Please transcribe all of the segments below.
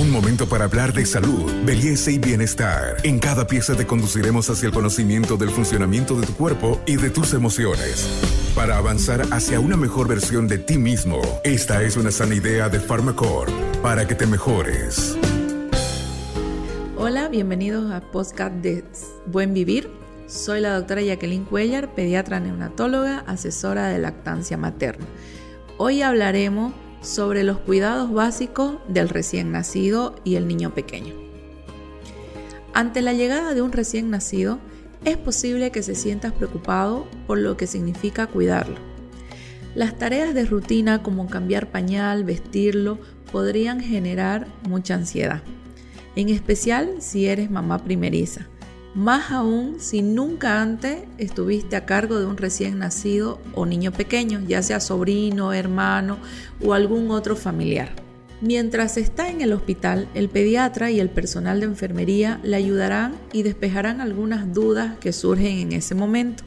Un momento para hablar de salud, belleza y bienestar. En cada pieza te conduciremos hacia el conocimiento del funcionamiento de tu cuerpo y de tus emociones. Para avanzar hacia una mejor versión de ti mismo, esta es una sana idea de Pharmacore para que te mejores. Hola, bienvenidos a Podcast de Buen Vivir. Soy la doctora Jacqueline Cuellar, pediatra neonatóloga, asesora de lactancia materna. Hoy hablaremos sobre los cuidados básicos del recién nacido y el niño pequeño. Ante la llegada de un recién nacido, es posible que se sientas preocupado por lo que significa cuidarlo. Las tareas de rutina como cambiar pañal, vestirlo, podrían generar mucha ansiedad, en especial si eres mamá primeriza más aún si nunca antes estuviste a cargo de un recién nacido o niño pequeño, ya sea sobrino, hermano o algún otro familiar. Mientras está en el hospital, el pediatra y el personal de enfermería le ayudarán y despejarán algunas dudas que surgen en ese momento.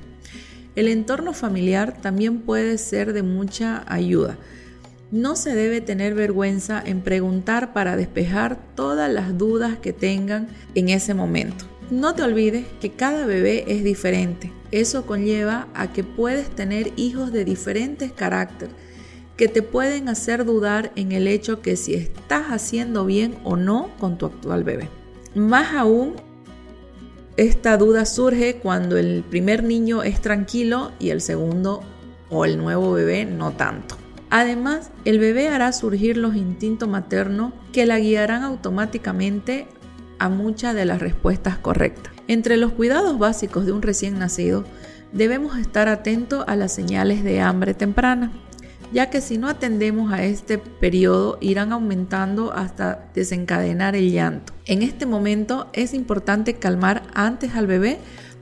El entorno familiar también puede ser de mucha ayuda. No se debe tener vergüenza en preguntar para despejar todas las dudas que tengan en ese momento. No te olvides que cada bebé es diferente. Eso conlleva a que puedes tener hijos de diferentes caracteres que te pueden hacer dudar en el hecho que si estás haciendo bien o no con tu actual bebé. Más aún, esta duda surge cuando el primer niño es tranquilo y el segundo o el nuevo bebé no tanto. Además, el bebé hará surgir los instintos maternos que la guiarán automáticamente a muchas de las respuestas correctas. Entre los cuidados básicos de un recién nacido, debemos estar atentos a las señales de hambre temprana, ya que si no atendemos a este periodo irán aumentando hasta desencadenar el llanto. En este momento es importante calmar antes al bebé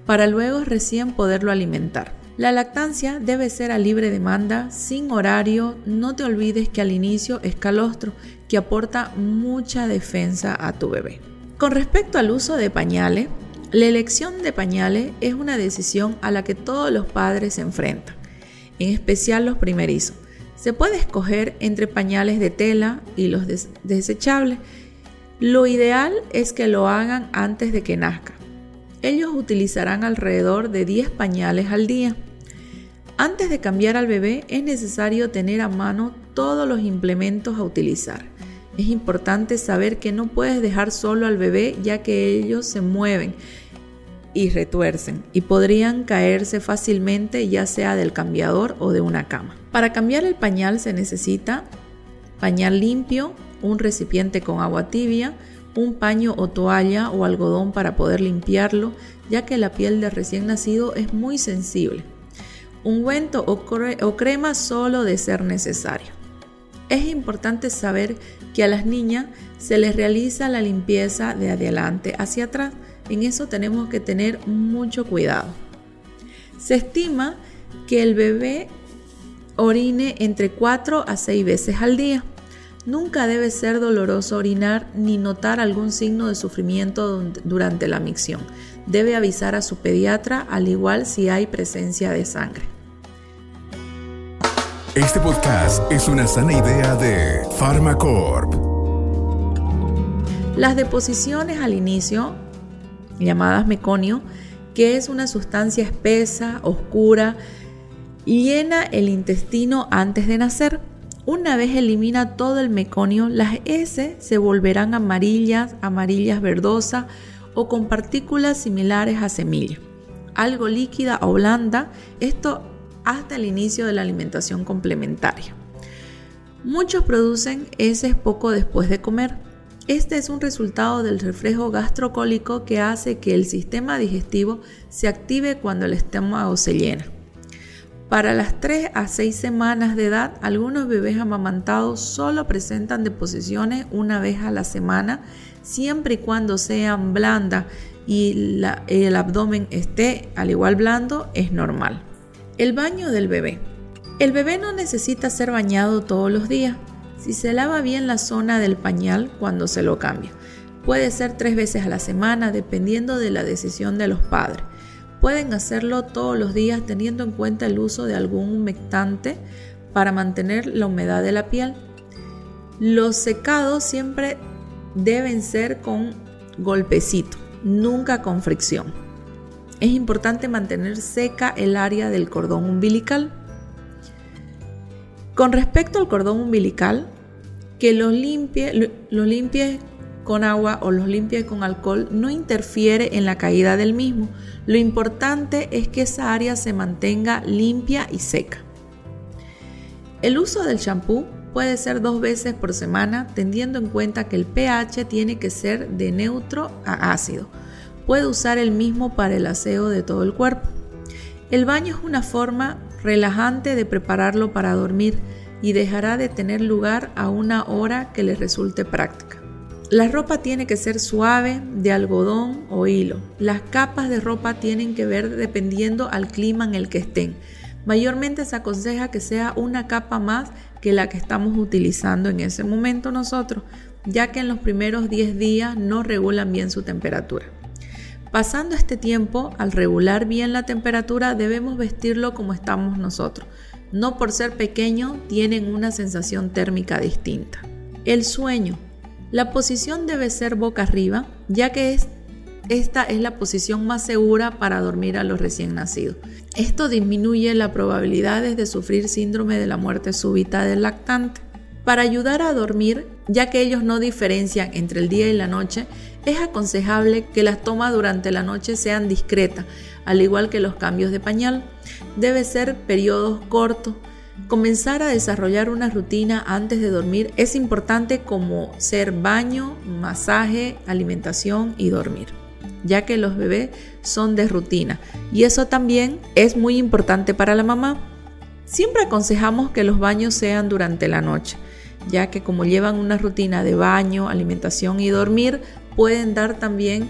para luego recién poderlo alimentar. La lactancia debe ser a libre demanda, sin horario. No te olvides que al inicio es calostro, que aporta mucha defensa a tu bebé. Con respecto al uso de pañales, la elección de pañales es una decisión a la que todos los padres se enfrentan, en especial los primerizos. Se puede escoger entre pañales de tela y los desechables. Lo ideal es que lo hagan antes de que nazca. Ellos utilizarán alrededor de 10 pañales al día. Antes de cambiar al bebé es necesario tener a mano todos los implementos a utilizar es importante saber que no puedes dejar solo al bebé ya que ellos se mueven y retuercen y podrían caerse fácilmente ya sea del cambiador o de una cama. Para cambiar el pañal se necesita pañal limpio, un recipiente con agua tibia, un paño o toalla o algodón para poder limpiarlo, ya que la piel de recién nacido es muy sensible. Ungüento o, o crema solo de ser necesario. Es importante saber que a las niñas se les realiza la limpieza de adelante hacia atrás. En eso tenemos que tener mucho cuidado. Se estima que el bebé orine entre 4 a 6 veces al día. Nunca debe ser doloroso orinar ni notar algún signo de sufrimiento durante la micción. Debe avisar a su pediatra al igual si hay presencia de sangre. Este podcast es una sana idea de Pharmacorp. Las deposiciones al inicio, llamadas meconio, que es una sustancia espesa, oscura, llena el intestino antes de nacer. Una vez elimina todo el meconio, las S se volverán amarillas, amarillas verdosas o con partículas similares a semilla. Algo líquida o blanda, esto hasta el inicio de la alimentación complementaria. Muchos producen heces poco después de comer. Este es un resultado del reflejo gastrocólico que hace que el sistema digestivo se active cuando el estómago se llena. Para las 3 a 6 semanas de edad, algunos bebés amamantados solo presentan deposiciones una vez a la semana, siempre y cuando sean blandas y el abdomen esté al igual blando, es normal. El baño del bebé. El bebé no necesita ser bañado todos los días. Si se lava bien la zona del pañal cuando se lo cambia. Puede ser tres veces a la semana dependiendo de la decisión de los padres. Pueden hacerlo todos los días teniendo en cuenta el uso de algún humectante para mantener la humedad de la piel. Los secados siempre deben ser con golpecito, nunca con fricción. Es importante mantener seca el área del cordón umbilical. Con respecto al cordón umbilical, que los limpie, limpie con agua o los limpie con alcohol no interfiere en la caída del mismo. Lo importante es que esa área se mantenga limpia y seca. El uso del champú puede ser dos veces por semana, teniendo en cuenta que el pH tiene que ser de neutro a ácido. Puede usar el mismo para el aseo de todo el cuerpo. El baño es una forma relajante de prepararlo para dormir y dejará de tener lugar a una hora que le resulte práctica. La ropa tiene que ser suave, de algodón o hilo. Las capas de ropa tienen que ver dependiendo al clima en el que estén. Mayormente se aconseja que sea una capa más que la que estamos utilizando en ese momento nosotros, ya que en los primeros 10 días no regulan bien su temperatura. Pasando este tiempo, al regular bien la temperatura, debemos vestirlo como estamos nosotros, no por ser pequeño tienen una sensación térmica distinta. El sueño. La posición debe ser boca arriba, ya que esta es la posición más segura para dormir a los recién nacidos. Esto disminuye las probabilidades de sufrir síndrome de la muerte súbita del lactante. Para ayudar a dormir, ya que ellos no diferencian entre el día y la noche, es aconsejable que las tomas durante la noche sean discretas, al igual que los cambios de pañal. Debe ser periodos cortos. Comenzar a desarrollar una rutina antes de dormir es importante como ser baño, masaje, alimentación y dormir, ya que los bebés son de rutina y eso también es muy importante para la mamá. Siempre aconsejamos que los baños sean durante la noche, ya que como llevan una rutina de baño, alimentación y dormir, pueden dar también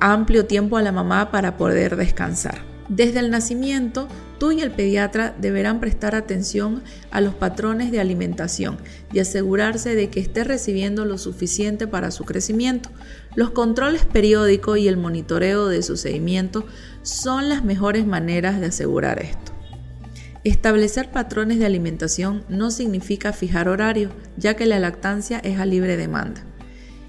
amplio tiempo a la mamá para poder descansar. Desde el nacimiento, tú y el pediatra deberán prestar atención a los patrones de alimentación y asegurarse de que esté recibiendo lo suficiente para su crecimiento. Los controles periódicos y el monitoreo de su seguimiento son las mejores maneras de asegurar esto. Establecer patrones de alimentación no significa fijar horario, ya que la lactancia es a libre demanda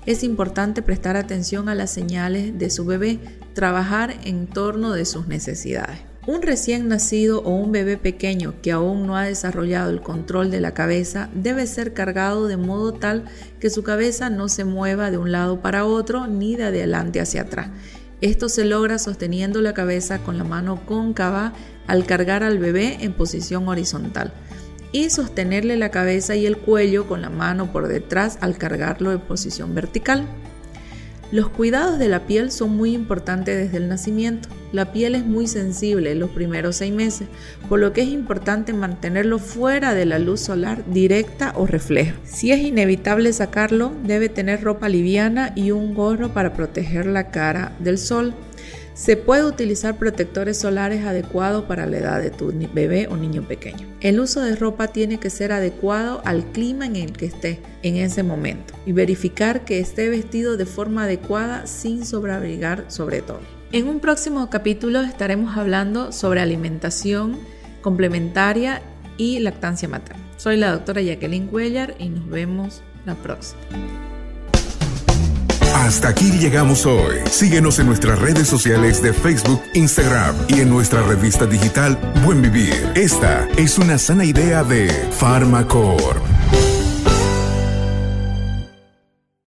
es importante prestar atención a las señales de su bebé, trabajar en torno de sus necesidades. Un recién nacido o un bebé pequeño que aún no ha desarrollado el control de la cabeza debe ser cargado de modo tal que su cabeza no se mueva de un lado para otro ni de adelante hacia atrás. Esto se logra sosteniendo la cabeza con la mano cóncava al cargar al bebé en posición horizontal y sostenerle la cabeza y el cuello con la mano por detrás al cargarlo en posición vertical. Los cuidados de la piel son muy importantes desde el nacimiento. La piel es muy sensible en los primeros seis meses, por lo que es importante mantenerlo fuera de la luz solar directa o refleja. Si es inevitable sacarlo, debe tener ropa liviana y un gorro para proteger la cara del sol. Se puede utilizar protectores solares adecuados para la edad de tu bebé o niño pequeño. El uso de ropa tiene que ser adecuado al clima en el que esté en ese momento y verificar que esté vestido de forma adecuada sin sobreabrigar sobre todo. En un próximo capítulo estaremos hablando sobre alimentación complementaria y lactancia materna. Soy la doctora Jacqueline Cuellar y nos vemos la próxima. Hasta aquí llegamos hoy. Síguenos en nuestras redes sociales de Facebook, Instagram y en nuestra revista digital Buen Vivir. Esta es una sana idea de Farmacore.